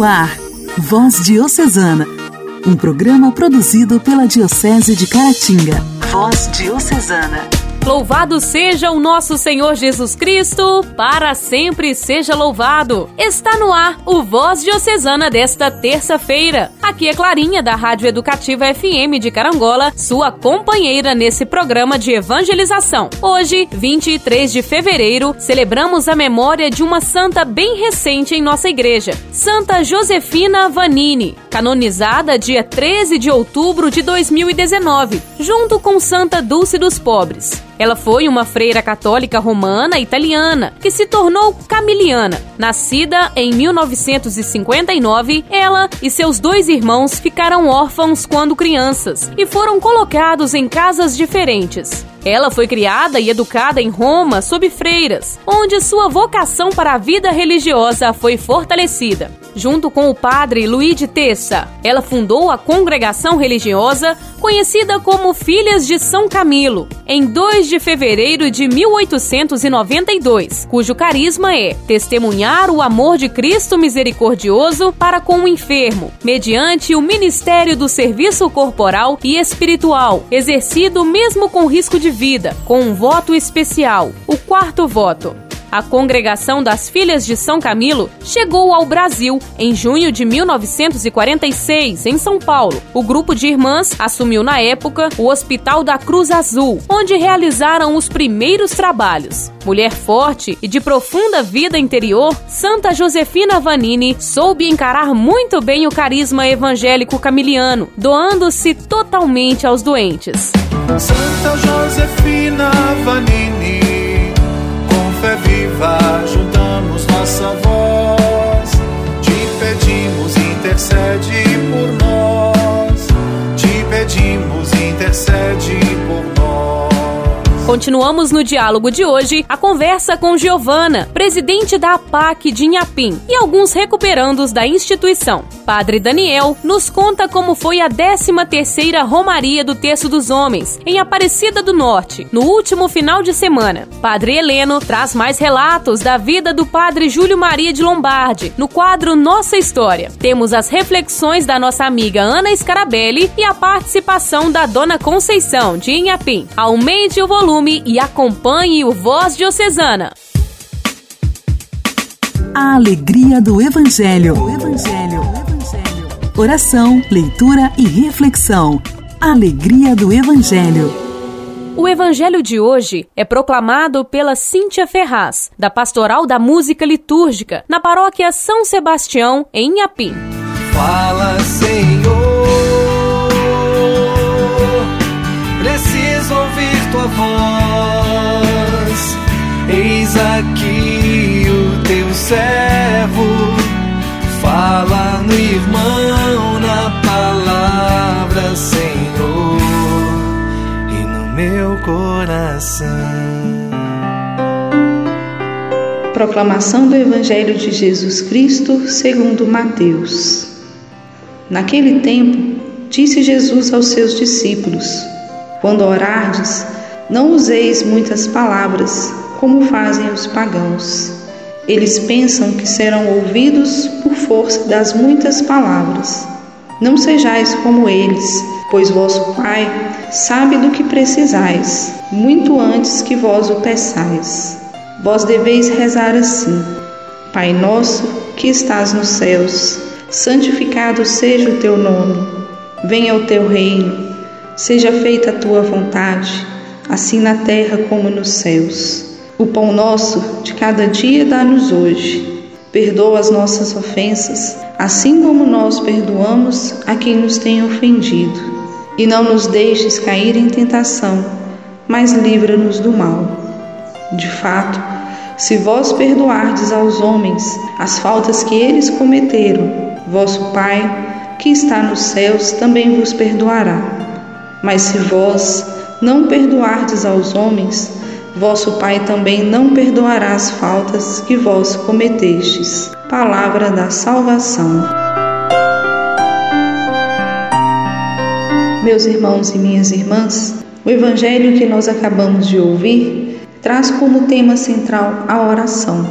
No ar, Voz Diocesana, um programa produzido pela Diocese de Caratinga. Voz Diocesana. Louvado seja o nosso Senhor Jesus Cristo, para sempre seja louvado. Está no ar o Voz Diocesana desta terça-feira. Aqui é Clarinha, da Rádio Educativa FM de Carangola, sua companheira nesse programa de evangelização. Hoje, 23 de fevereiro, celebramos a memória de uma santa bem recente em nossa igreja, Santa Josefina Vanini, canonizada dia 13 de outubro de 2019, junto com Santa Dulce dos Pobres. Ela foi uma freira católica romana italiana que se tornou camiliana. Nascida em 1959, ela e seus dois irmãos ficaram órfãos quando crianças e foram colocados em casas diferentes. Ela foi criada e educada em Roma sob freiras, onde sua vocação para a vida religiosa foi fortalecida. Junto com o padre Luiz de Tessa, ela fundou a congregação religiosa conhecida como Filhas de São Camilo, em 2 de fevereiro de 1892, cujo carisma é testemunhar o amor de Cristo misericordioso para com o enfermo, mediante o ministério do serviço corporal e espiritual, exercido mesmo com risco de vida, com um voto especial, o quarto voto. A congregação das Filhas de São Camilo chegou ao Brasil em junho de 1946, em São Paulo. O grupo de irmãs assumiu na época o Hospital da Cruz Azul, onde realizaram os primeiros trabalhos. Mulher forte e de profunda vida interior, Santa Josefina Vanini soube encarar muito bem o carisma evangélico camiliano, doando-se totalmente aos doentes. Santa Josefina Vanini viva, juntamos nossa voz. Te pedimos, intercede por nós. Te pedimos, intercede por nós. Continuamos no diálogo de hoje a conversa com Giovana, presidente da APAC de Inhapim, e alguns recuperandos da instituição. Padre Daniel nos conta como foi a 13ª Romaria do Terço dos Homens, em Aparecida do Norte, no último final de semana. Padre Heleno traz mais relatos da vida do Padre Júlio Maria de Lombardi, no quadro Nossa História. Temos as reflexões da nossa amiga Ana Scarabelli e a participação da Dona Conceição, de Inhapim. Aumente o volume volume e acompanhe o Voz Diocesana. A alegria do Evangelho. O Evangelho. O Evangelho. Oração, leitura e reflexão. Alegria do Evangelho. O evangelho de hoje é proclamado pela Cíntia Ferraz, da Pastoral da Música Litúrgica, na paróquia São Sebastião, em Inhapim. Fala, Senhor, tua voz. Eis aqui o teu servo, fala no irmão, na palavra, Senhor, e no meu coração. Proclamação do Evangelho de Jesus Cristo segundo Mateus. Naquele tempo, disse Jesus aos seus discípulos: Quando orardes, não useis muitas palavras, como fazem os pagãos. Eles pensam que serão ouvidos por força das muitas palavras. Não sejais como eles, pois vosso Pai sabe do que precisais, muito antes que vós o peçais. Vós deveis rezar assim: Pai nosso que estás nos céus, santificado seja o teu nome. Venha o teu reino. Seja feita a tua vontade assim na terra como nos céus. O pão nosso de cada dia dá-nos hoje. Perdoa as nossas ofensas, assim como nós perdoamos a quem nos tem ofendido. E não nos deixes cair em tentação, mas livra-nos do mal. De fato, se vós perdoardes aos homens as faltas que eles cometeram, vosso Pai, que está nos céus, também vos perdoará. Mas se vós não perdoardes aos homens, vosso Pai também não perdoará as faltas que vós cometestes. Palavra da salvação. Meus irmãos e minhas irmãs, o evangelho que nós acabamos de ouvir traz como tema central a oração.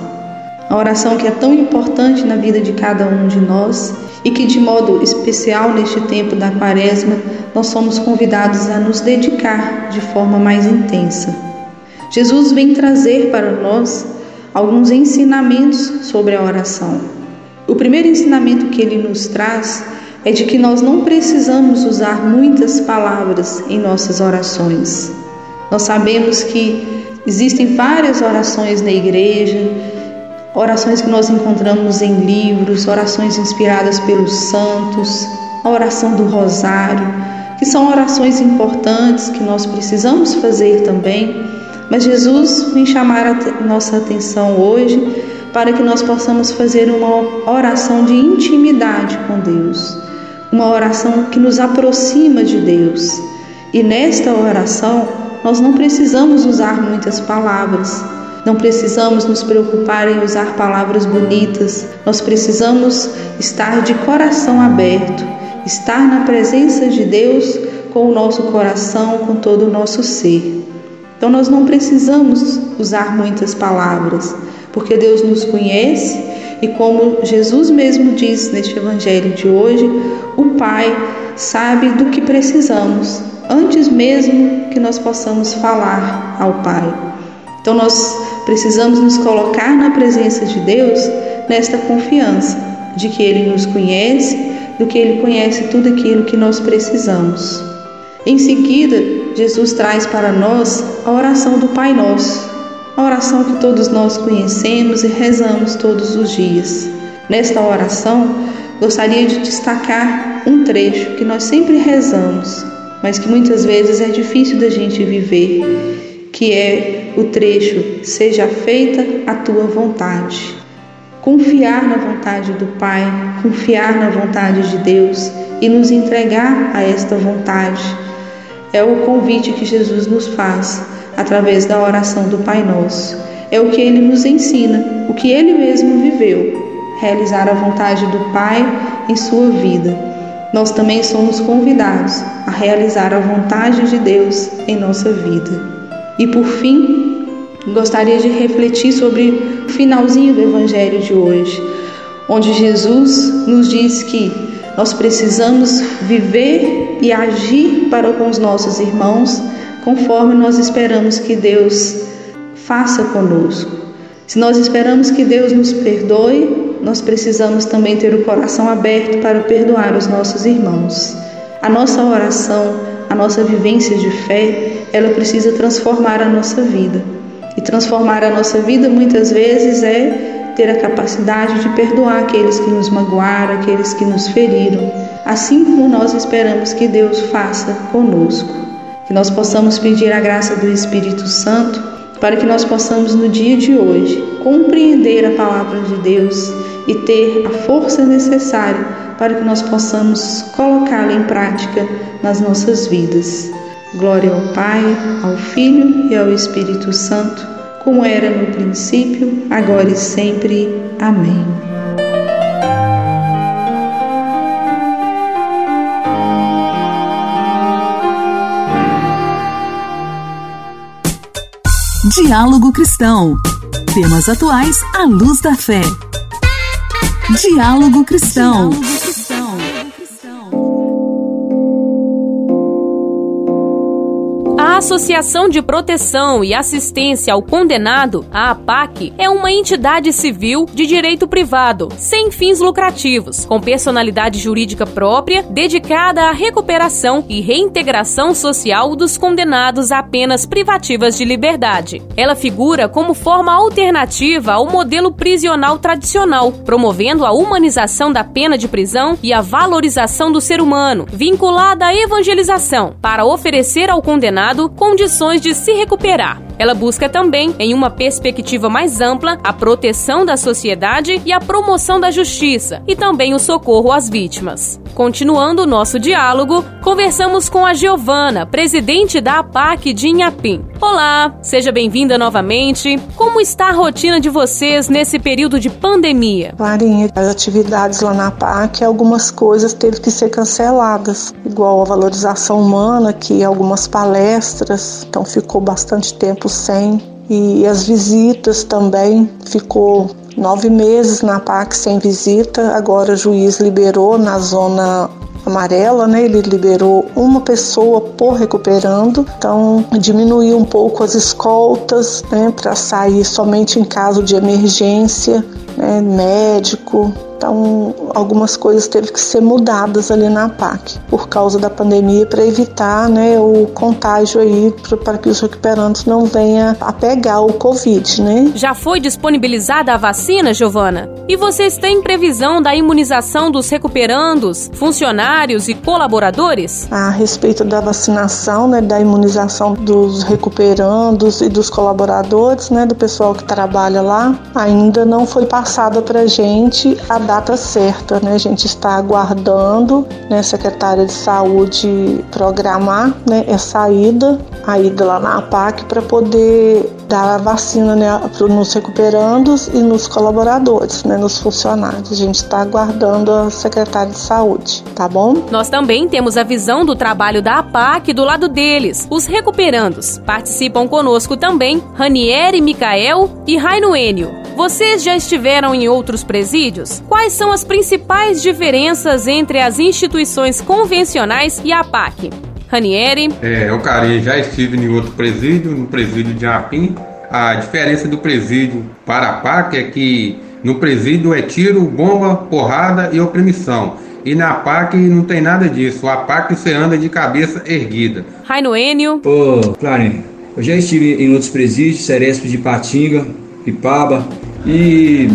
A oração que é tão importante na vida de cada um de nós e que, de modo especial neste tempo da Quaresma, nós somos convidados a nos dedicar de forma mais intensa. Jesus vem trazer para nós alguns ensinamentos sobre a oração. O primeiro ensinamento que ele nos traz é de que nós não precisamos usar muitas palavras em nossas orações. Nós sabemos que existem várias orações na igreja, orações que nós encontramos em livros, orações inspiradas pelos santos, a oração do rosário, que são orações importantes que nós precisamos fazer também, mas Jesus vem chamar a nossa atenção hoje para que nós possamos fazer uma oração de intimidade com Deus, uma oração que nos aproxima de Deus. E nesta oração, nós não precisamos usar muitas palavras, não precisamos nos preocupar em usar palavras bonitas, nós precisamos estar de coração aberto, estar na presença de Deus com o nosso coração, com todo o nosso ser. Então nós não precisamos usar muitas palavras, porque Deus nos conhece e como Jesus mesmo diz neste evangelho de hoje, o Pai sabe do que precisamos antes mesmo que nós possamos falar ao Pai. Então nós precisamos nos colocar na presença de Deus nesta confiança de que Ele nos conhece, do que Ele conhece tudo aquilo que nós precisamos. Em seguida, Jesus traz para nós a oração do Pai Nosso, a oração que todos nós conhecemos e rezamos todos os dias. Nesta oração, gostaria de destacar um trecho que nós sempre rezamos, mas que muitas vezes é difícil da gente viver que é o trecho Seja feita a tua vontade. Confiar na vontade do Pai, confiar na vontade de Deus e nos entregar a esta vontade é o convite que Jesus nos faz através da oração do Pai Nosso. É o que ele nos ensina, o que ele mesmo viveu, realizar a vontade do Pai em sua vida. Nós também somos convidados a realizar a vontade de Deus em nossa vida. E por fim, gostaria de refletir sobre o finalzinho do Evangelho de hoje, onde Jesus nos diz que nós precisamos viver e agir para com os nossos irmãos conforme nós esperamos que Deus faça conosco. Se nós esperamos que Deus nos perdoe, nós precisamos também ter o coração aberto para perdoar os nossos irmãos. A nossa oração, a nossa vivência de fé ela precisa transformar a nossa vida. E transformar a nossa vida muitas vezes é ter a capacidade de perdoar aqueles que nos magoaram, aqueles que nos feriram, assim como nós esperamos que Deus faça conosco. Que nós possamos pedir a graça do Espírito Santo para que nós possamos no dia de hoje compreender a palavra de Deus e ter a força necessária para que nós possamos colocá-la em prática nas nossas vidas. Glória ao Pai, ao Filho e ao Espírito Santo, como era no princípio, agora e sempre. Amém. Diálogo Cristão. Temas atuais à luz da fé. Diálogo Cristão. Diálogo Associação de Proteção e Assistência ao Condenado, a APAC, é uma entidade civil de direito privado, sem fins lucrativos, com personalidade jurídica própria, dedicada à recuperação e reintegração social dos condenados a penas privativas de liberdade. Ela figura como forma alternativa ao modelo prisional tradicional, promovendo a humanização da pena de prisão e a valorização do ser humano, vinculada à evangelização, para oferecer ao condenado condições de se recuperar. Ela busca também, em uma perspectiva mais ampla, a proteção da sociedade e a promoção da justiça, e também o socorro às vítimas. Continuando o nosso diálogo, conversamos com a Giovana, presidente da APAC de Inhapim. Olá, seja bem-vinda novamente. Como está a rotina de vocês nesse período de pandemia? Clarinha, as atividades lá na APAC, algumas coisas teve que ser canceladas, igual a valorização humana, que algumas palestras, então ficou bastante tempo sem e as visitas também ficou nove meses na PAC sem visita, agora o juiz liberou na zona amarela, né? Ele liberou uma pessoa por recuperando, então diminuiu um pouco as escoltas, né? Para sair somente em caso de emergência, né? Médico, então, algumas coisas teve que ser mudadas ali na PAC por causa da pandemia para evitar né, o contágio aí para que os recuperantes não venham a pegar o Covid, né? Já foi disponibilizada a vacina, Giovana? E vocês têm previsão da imunização dos recuperandos, funcionários e colaboradores? A respeito da vacinação, né, da imunização dos recuperandos e dos colaboradores, né, do pessoal que trabalha lá, ainda não foi passada para gente a data certa, né? A gente está aguardando, né, secretária de saúde programar, né, essa ida, a ida lá na APAC para poder dar a vacina, né, nos recuperandos e nos colaboradores, né, nos funcionários. A gente está aguardando a secretária de saúde, tá bom? Nós também temos a visão do trabalho da APAC do lado deles, os recuperandos. Participam conosco também Ranieri Micael e Raino Enio. Vocês já estiveram em outros presídios? Quais são as principais diferenças entre as instituições convencionais e a PAC? Ranieri. É, eu, Carinha, já estive em outro presídio, no presídio de Apim. A diferença do presídio para a PAC é que no presídio é tiro, bomba, porrada e oprimição. E na PAC não tem nada disso. A PAC você anda de cabeça erguida. Raino Enio. Ô, Clarinha, eu já estive em outros presídios, Ceresp de Patinga, Pipaba, e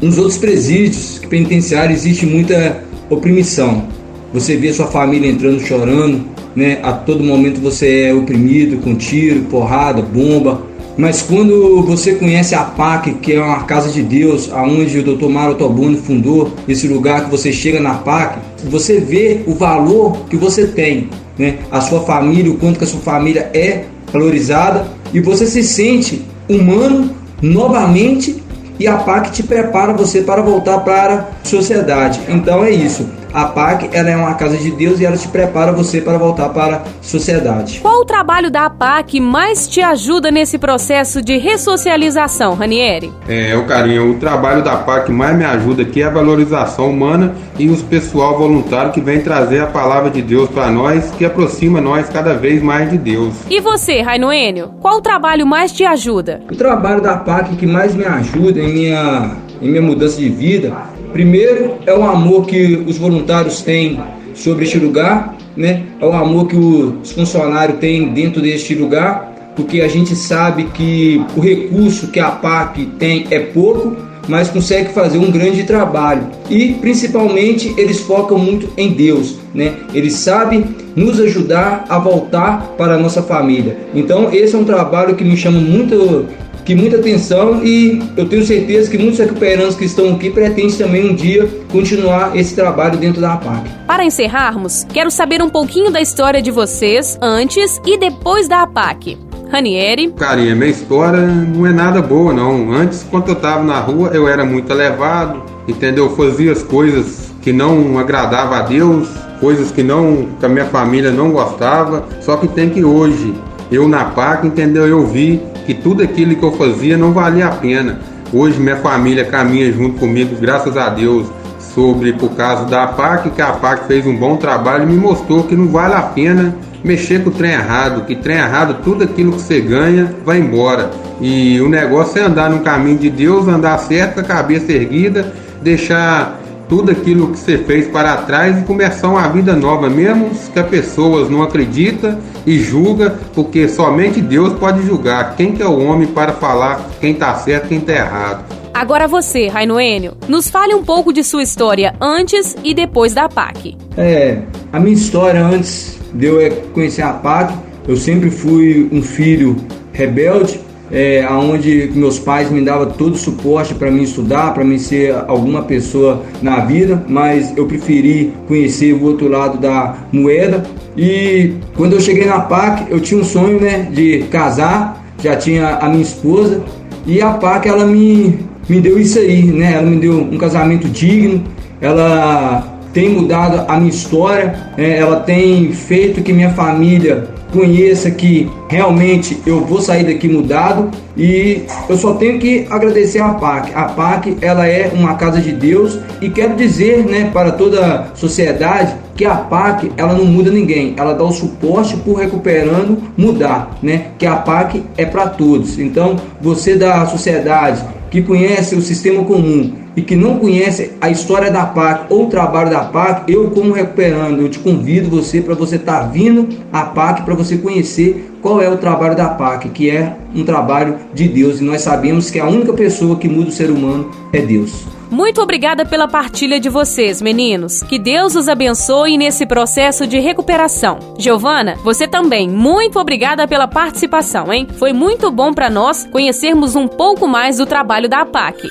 nos outros presídios penitenciários existe muita oprimição. Você vê sua família entrando chorando, né? A todo momento você é oprimido com tiro, porrada, bomba. Mas quando você conhece a PAC, que é uma casa de Deus, aonde o Dr. Mário Tobuni fundou esse lugar que você chega na PAC, você vê o valor que você tem, né? A sua família, o quanto que a sua família é valorizada e você se sente humano novamente e a PAC te prepara você para voltar para a sociedade. Então é isso. A PAC ela é uma casa de Deus e ela te prepara você para voltar para a sociedade. Qual o trabalho da PAC mais te ajuda nesse processo de ressocialização, Ranieri? É, o carinho, o trabalho da PAC mais me ajuda aqui é a valorização humana e os pessoal voluntário que vem trazer a palavra de Deus para nós, que aproxima nós cada vez mais de Deus. E você, Raino Enio, qual o trabalho mais te ajuda? O trabalho da PAC que mais me ajuda em minha, em minha mudança de vida Primeiro é o amor que os voluntários têm sobre este lugar, né? É o amor que os funcionários têm dentro deste lugar, porque a gente sabe que o recurso que a PAC tem é pouco, mas consegue fazer um grande trabalho. E principalmente eles focam muito em Deus, né? Eles sabem nos ajudar a voltar para a nossa família. Então esse é um trabalho que me chama muito que muita atenção e eu tenho certeza que muitos recuperantes que estão aqui pretendem também um dia continuar esse trabalho dentro da APAC. Para encerrarmos, quero saber um pouquinho da história de vocês antes e depois da APAC. Ranieri. Carinha, minha história não é nada boa, não. Antes, quando eu estava na rua, eu era muito elevado, entendeu? fazia as coisas que não agradavam a Deus, coisas que não que a minha família não gostava. Só que tem que hoje, eu na PAC, entendeu? Eu vi que tudo aquilo que eu fazia não valia a pena. Hoje minha família caminha junto comigo, graças a Deus, sobre por causa da PAC, que a PAC fez um bom trabalho e me mostrou que não vale a pena mexer com o trem errado, que trem errado, tudo aquilo que você ganha vai embora. E o negócio é andar no caminho de Deus, andar certo, com a cabeça erguida, deixar tudo aquilo que você fez para trás e começar uma vida nova, mesmo que as pessoas não acreditam e julga, porque somente Deus pode julgar. Quem que é o homem para falar quem está certo e quem está errado? Agora você, Raino Enio, nos fale um pouco de sua história antes e depois da PAC. É, a minha história antes de eu conhecer a PAC, eu sempre fui um filho rebelde, é, onde meus pais me davam todo o suporte para mim estudar, para mim ser alguma pessoa na vida, mas eu preferi conhecer o outro lado da moeda. E quando eu cheguei na PAC, eu tinha um sonho né, de casar, já tinha a minha esposa, e a PAC ela me, me deu isso aí, né? Ela me deu um casamento digno, ela tem mudado a minha história, né? ela tem feito que minha família conheça que realmente eu vou sair daqui mudado e eu só tenho que agradecer a PAC. A PAC ela é uma casa de Deus e quero dizer, né, para toda a sociedade que a PAC ela não muda ninguém, ela dá o suporte por recuperando mudar, né? Que a PAC é para todos. Então você da sociedade que conhece o sistema comum e que não conhece a história da PAC ou o trabalho da PAC, eu como recuperando, eu te convido você para você estar tá vindo à PAC para você conhecer qual é o trabalho da PAC, que é um trabalho de Deus e nós sabemos que a única pessoa que muda o ser humano é Deus. Muito obrigada pela partilha de vocês, meninos. Que Deus os abençoe nesse processo de recuperação. Giovana, você também, muito obrigada pela participação, hein? Foi muito bom para nós conhecermos um pouco mais do trabalho da APAC.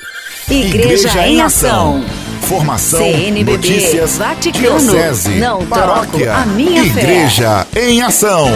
Igreja, Igreja em Ação. Formação, CNBB, notícias, Vaticano, diocese, não paróquia, a minha Igreja fé. em Ação.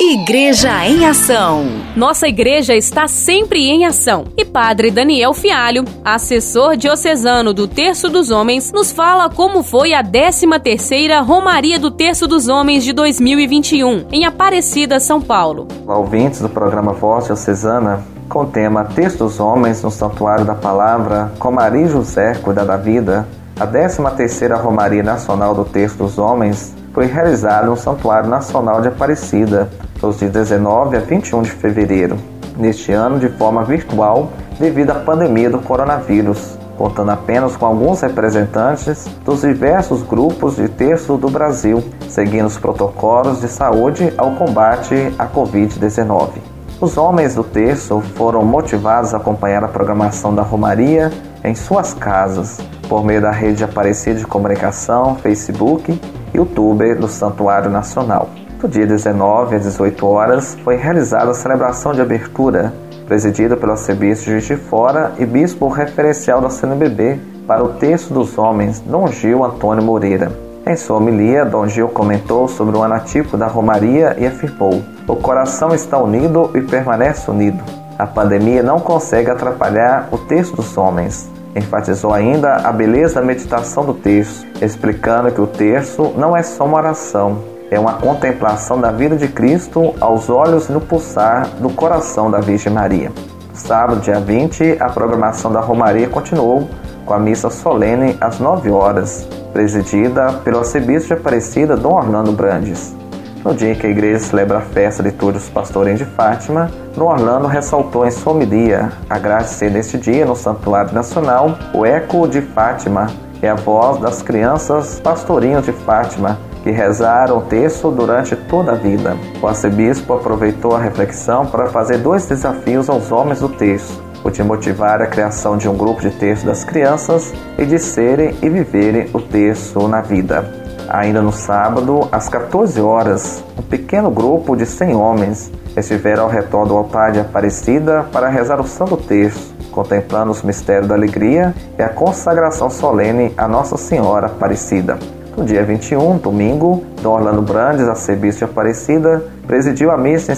Igreja em Ação. Nossa igreja está sempre em ação. E Padre Daniel Fialho, assessor diocesano do Terço dos Homens, nos fala como foi a 13ª Romaria do Terço dos Homens de 2021, em Aparecida, São Paulo. Ouvintes do programa Voz Diocesana, com o tema Texto dos Homens no Santuário da Palavra, com Maria José Cuida da Vida, a 13ª Romaria Nacional do Texto dos Homens foi realizada no Santuário Nacional de Aparecida, dos dias 19 a 21 de fevereiro, neste ano de forma virtual devido à pandemia do coronavírus, contando apenas com alguns representantes dos diversos grupos de texto do Brasil, seguindo os protocolos de saúde ao combate à Covid-19. Os homens do terço foram motivados a acompanhar a programação da Romaria em suas casas, por meio da rede Aparecida de Comunicação, Facebook e YouTube do Santuário Nacional. Do dia 19 às 18 horas foi realizada a celebração de abertura, presidida pelo arcebispo de Juiz de Fora e bispo referencial da CNBB para o texto dos homens, Dom Gil Antônio Moreira. Em sua homilia, Dom Gil comentou sobre o anatipo da Romaria e afirmou: O coração está unido e permanece unido. A pandemia não consegue atrapalhar o texto dos homens. Enfatizou ainda a beleza da meditação do texto, explicando que o texto não é só uma oração, é uma contemplação da vida de Cristo aos olhos e no pulsar do coração da Virgem Maria. Sábado, dia 20, a programação da Romaria continuou com a missa solene às 9 horas, presidida pelo arcebispo de Aparecida, Dom Orlando Brandes. No dia em que a igreja celebra a festa de todos os pastores de Fátima, Dom Orlando ressaltou em sua homilia agradecer neste dia no Santuário Nacional o eco de Fátima e a voz das crianças pastorinhos de Fátima que rezaram o texto durante toda a vida. O arcebispo aproveitou a reflexão para fazer dois desafios aos homens do texto o de motivar a criação de um grupo de texto das crianças e de serem e viverem o texto na vida. Ainda no sábado, às 14 horas, um pequeno grupo de 100 homens estiveram ao redor do altar de Aparecida para rezar o Santo Texto, contemplando os mistérios da alegria e a consagração solene a Nossa Senhora Aparecida. No dia 21, domingo, Dom Orlando Brandes, arcebispo de Aparecida, presidiu a missa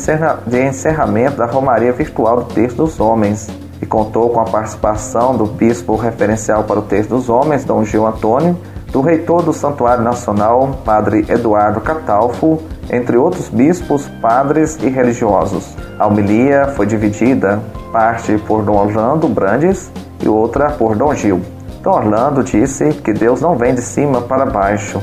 de encerramento da Romaria Virtual do Texto dos Homens, e contou com a participação do bispo referencial para o texto dos homens, Dom Gil Antônio, do reitor do Santuário Nacional, Padre Eduardo Catalfo, entre outros bispos, padres e religiosos. A homilia foi dividida, parte por Dom Orlando Brandes e outra por Dom Gil. Dom Orlando disse que Deus não vem de cima para baixo.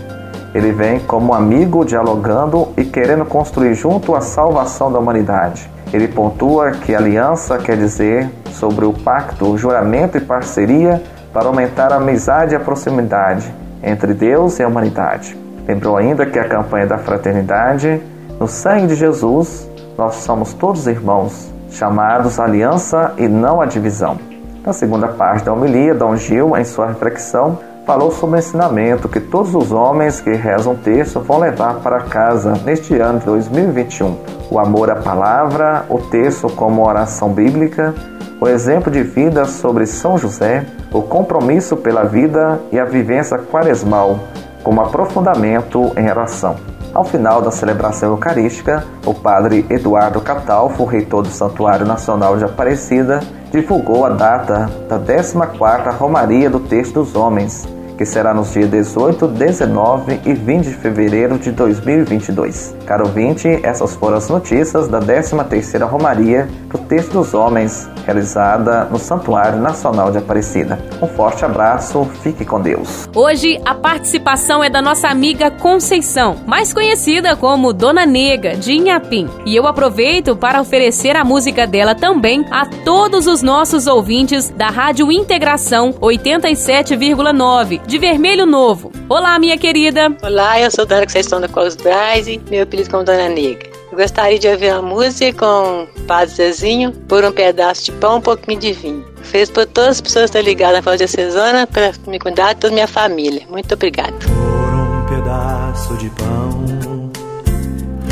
Ele vem como amigo dialogando e querendo construir junto a salvação da humanidade. Ele pontua que aliança quer dizer sobre o pacto, o juramento e parceria para aumentar a amizade e a proximidade entre Deus e a humanidade. Lembrou ainda que a campanha da fraternidade, no sangue de Jesus, nós somos todos irmãos, chamados à aliança e não à divisão. Na segunda parte da homilia, Dom Gil, em sua reflexão, falou sobre o ensinamento que todos os homens que rezam o texto vão levar para casa neste ano de 2021. O amor à palavra, o texto como oração bíblica, o exemplo de vida sobre São José, o compromisso pela vida e a vivência quaresmal como aprofundamento em oração. Ao final da celebração eucarística, o padre Eduardo Catalfo, reitor do Santuário Nacional de Aparecida, divulgou a data da 14ª Romaria do Texto dos Homens, que será nos dias 18, 19 e 20 de fevereiro de 2022. Caro ouvinte, essas foram as notícias da 13ª Romaria do Texto dos Homens, realizada no Santuário Nacional de Aparecida. Um forte abraço, fique com Deus. Hoje a participação é da nossa amiga Conceição, mais conhecida como Dona Nega, de Inhapim. E eu aproveito para oferecer a música dela também a todos os nossos ouvintes da Rádio Integração 87,9 de Vermelho Novo. Olá, minha querida. Olá, eu sou Dona Conceição da Cos Braz, meu apelido como Dona Negra. Eu gostaria de ouvir a música com Padre Zezinho por um pedaço de pão, um pouquinho de vinho. Fez por todas as pessoas que estão ligadas na Voz Diocesana para me cuidar de toda a minha família. Muito obrigada. Por um pedaço de pão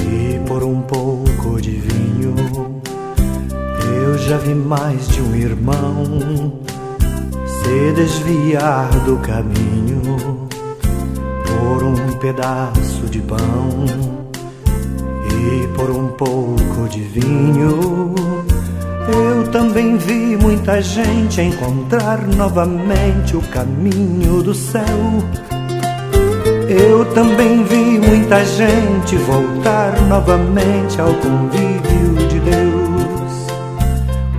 e por um pouco de vinho, eu já vi mais de um irmão se desviar do caminho por um pedaço de pão e por um pouco de vinho. Eu também vi muita gente encontrar novamente o caminho do céu. Eu também vi muita gente voltar novamente ao convívio de Deus.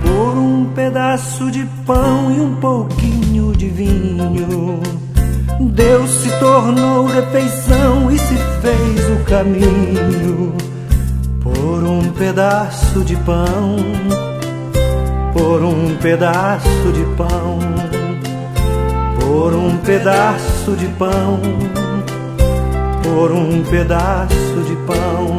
Por um pedaço de pão e um pouquinho de vinho. Deus se tornou refeição e se fez o caminho pedaço de pão, por um pedaço de pão, por um pedaço de pão, por um pedaço de pão.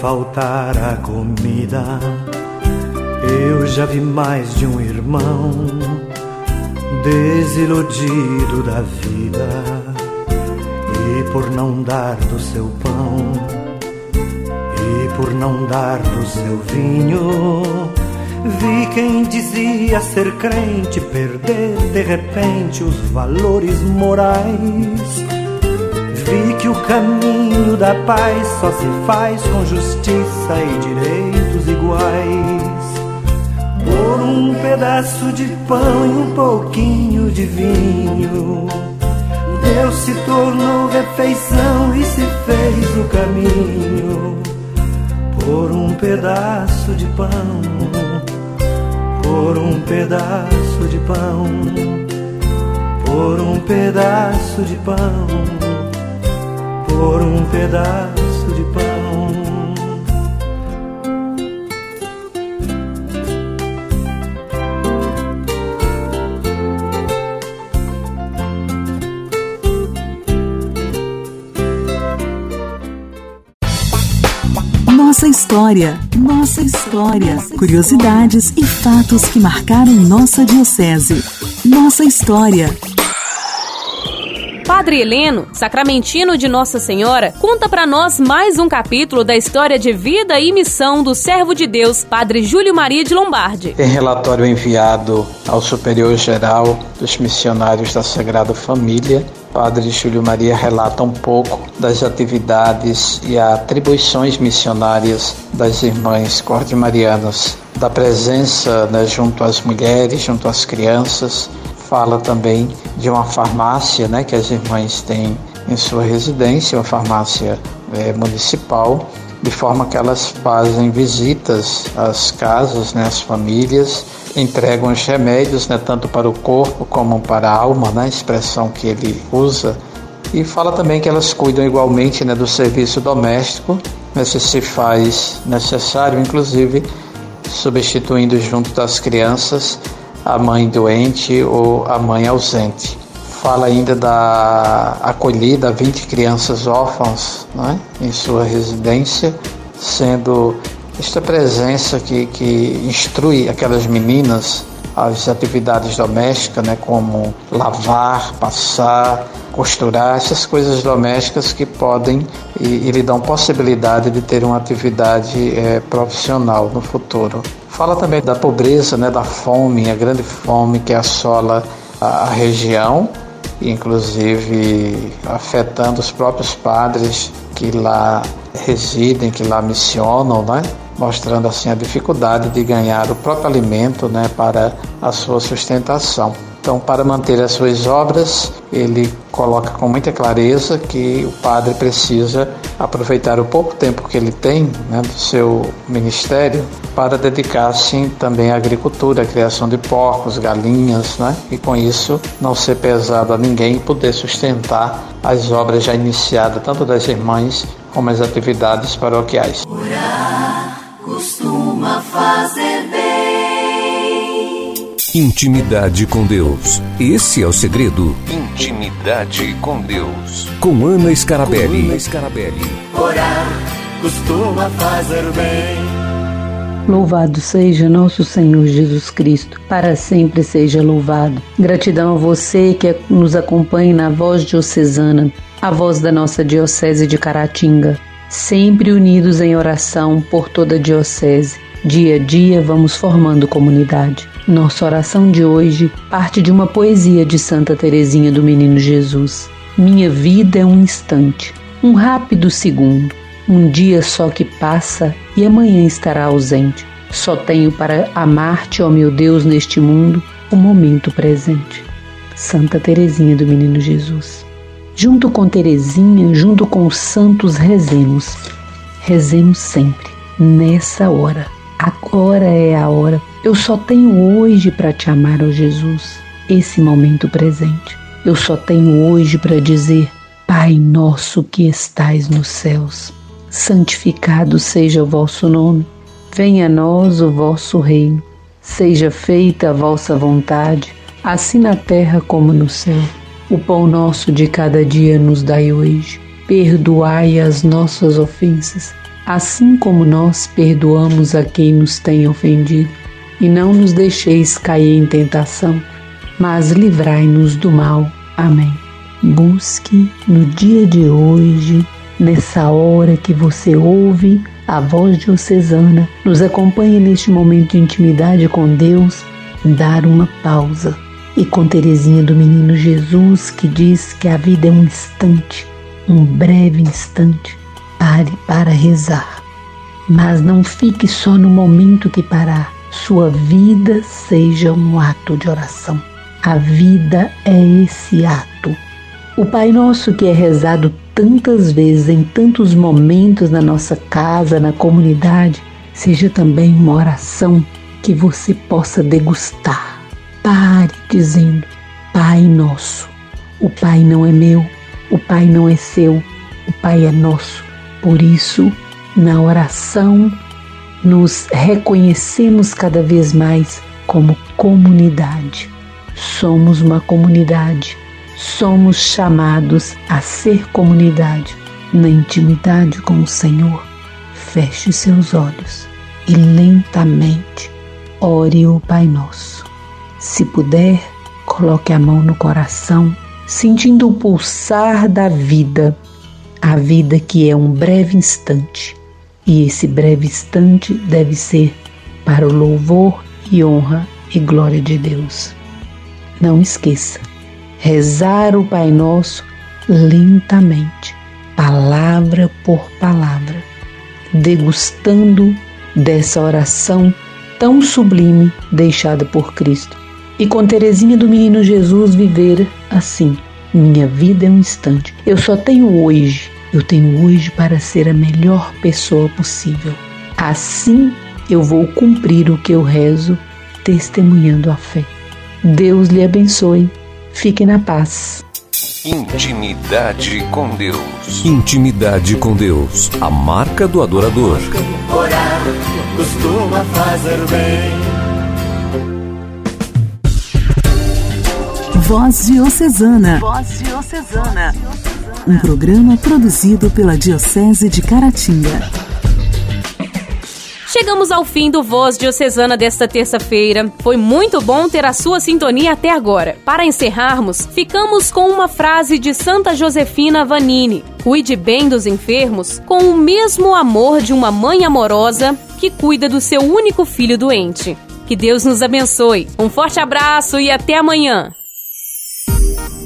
Faltar a comida. Eu já vi mais de um irmão desiludido da vida e por não dar do seu pão e por não dar do seu vinho. Vi quem dizia ser crente perder de repente os valores morais Vi que o caminho da paz só se faz com justiça e direitos iguais. Por um pedaço de pão e um pouquinho de vinho, Deus se tornou refeição e se fez o caminho. Por um pedaço de pão, por um pedaço de pão, por um pedaço de pão por um pedaço de pão. Nossa história, nossa história, curiosidades e fatos que marcaram nossa diocese. Nossa história. Padre Heleno, sacramentino de Nossa Senhora, conta para nós mais um capítulo da história de vida e missão do servo de Deus, Padre Júlio Maria de Lombardi. Em relatório enviado ao Superior Geral dos Missionários da Sagrada Família, Padre Júlio Maria relata um pouco das atividades e atribuições missionárias das irmãs cordimarianas, da presença né, junto às mulheres, junto às crianças, fala também de uma farmácia né, que as irmãs têm em sua residência, uma farmácia é, municipal, de forma que elas fazem visitas às casas, né, às famílias, entregam os remédios né, tanto para o corpo como para a alma, né, expressão que ele usa, e fala também que elas cuidam igualmente né, do serviço doméstico, né, se se faz necessário, inclusive substituindo junto das crianças a mãe doente ou a mãe ausente. Fala ainda da acolhida a 20 crianças órfãs né, em sua residência, sendo esta presença que, que instrui aquelas meninas as atividades domésticas, né, como lavar, passar, costurar, essas coisas domésticas que podem e, e lhe dão possibilidade de ter uma atividade é, profissional no futuro. Fala também da pobreza, né, da fome, a grande fome que assola a, a região, inclusive afetando os próprios padres que lá residem, que lá missionam, né? mostrando assim a dificuldade de ganhar o próprio alimento né, para a sua sustentação. Então, para manter as suas obras, ele coloca com muita clareza que o padre precisa aproveitar o pouco tempo que ele tem né, do seu ministério para dedicar-se também à agricultura, à criação de porcos, galinhas, né, e com isso não ser pesado a ninguém e poder sustentar as obras já iniciadas, tanto das irmãs como as atividades paroquiais. Orar costuma fazer bem. Intimidade com Deus. Esse é o segredo. Intimidade com Deus. Com Ana Scarabelli. Com Ana Scarabelli. Orar costuma fazer bem. Louvado seja nosso Senhor Jesus Cristo, para sempre seja louvado. Gratidão a você que nos acompanha na voz diocesana a voz da nossa Diocese de Caratinga, sempre unidos em oração por toda a Diocese. Dia a dia vamos formando comunidade. Nossa oração de hoje parte de uma poesia de Santa Teresinha do Menino Jesus. Minha vida é um instante, um rápido segundo, um dia só que passa e amanhã estará ausente. Só tenho para amar-te, ó meu Deus, neste mundo, o momento presente. Santa Teresinha do Menino Jesus. Junto com Terezinha, junto com os santos, rezemos. Rezemos sempre, nessa hora. Agora é a hora. Eu só tenho hoje para te amar, ó Jesus, esse momento presente. Eu só tenho hoje para dizer: Pai nosso que estais nos céus, santificado seja o vosso nome. Venha a nós o vosso reino. Seja feita a vossa vontade, assim na terra como no céu. O pão nosso de cada dia nos dai hoje. Perdoai as nossas ofensas, assim como nós perdoamos a quem nos tem ofendido. E não nos deixeis cair em tentação, mas livrai-nos do mal. Amém. Busque no dia de hoje, nessa hora que você ouve a voz diocesana, nos acompanhe neste momento de intimidade com Deus, dar uma pausa e com Teresinha do Menino Jesus, que diz que a vida é um instante, um breve instante. Pare para rezar. Mas não fique só no momento que parar. Sua vida seja um ato de oração. A vida é esse ato. O Pai Nosso que é rezado tantas vezes, em tantos momentos na nossa casa, na comunidade, seja também uma oração que você possa degustar Pare dizendo: Pai nosso. O Pai não é meu, o Pai não é seu, o Pai é nosso. Por isso, na oração, nos reconhecemos cada vez mais como comunidade. Somos uma comunidade. Somos chamados a ser comunidade na intimidade com o Senhor. Feche seus olhos e lentamente ore o Pai Nosso. Se puder, coloque a mão no coração, sentindo o pulsar da vida, a vida que é um breve instante. E esse breve instante deve ser para o louvor e honra e glória de Deus. Não esqueça, rezar o Pai Nosso lentamente, palavra por palavra, degustando dessa oração tão sublime deixada por Cristo e com Terezinha do Menino Jesus viver assim. Minha vida é um instante. Eu só tenho hoje. Eu tenho hoje para ser a melhor pessoa possível. Assim eu vou cumprir o que eu rezo, testemunhando a fé. Deus lhe abençoe. Fique na paz. Intimidade com Deus. Intimidade com Deus. A marca do adorador. Orar costuma fazer bem. Voz Diocesana. Voz Diocesana. Um programa produzido pela Diocese de Caratinga. Chegamos ao fim do Voz Diocesana desta terça-feira. Foi muito bom ter a sua sintonia até agora. Para encerrarmos, ficamos com uma frase de Santa Josefina Vanini: Cuide bem dos enfermos com o mesmo amor de uma mãe amorosa que cuida do seu único filho doente. Que Deus nos abençoe. Um forte abraço e até amanhã.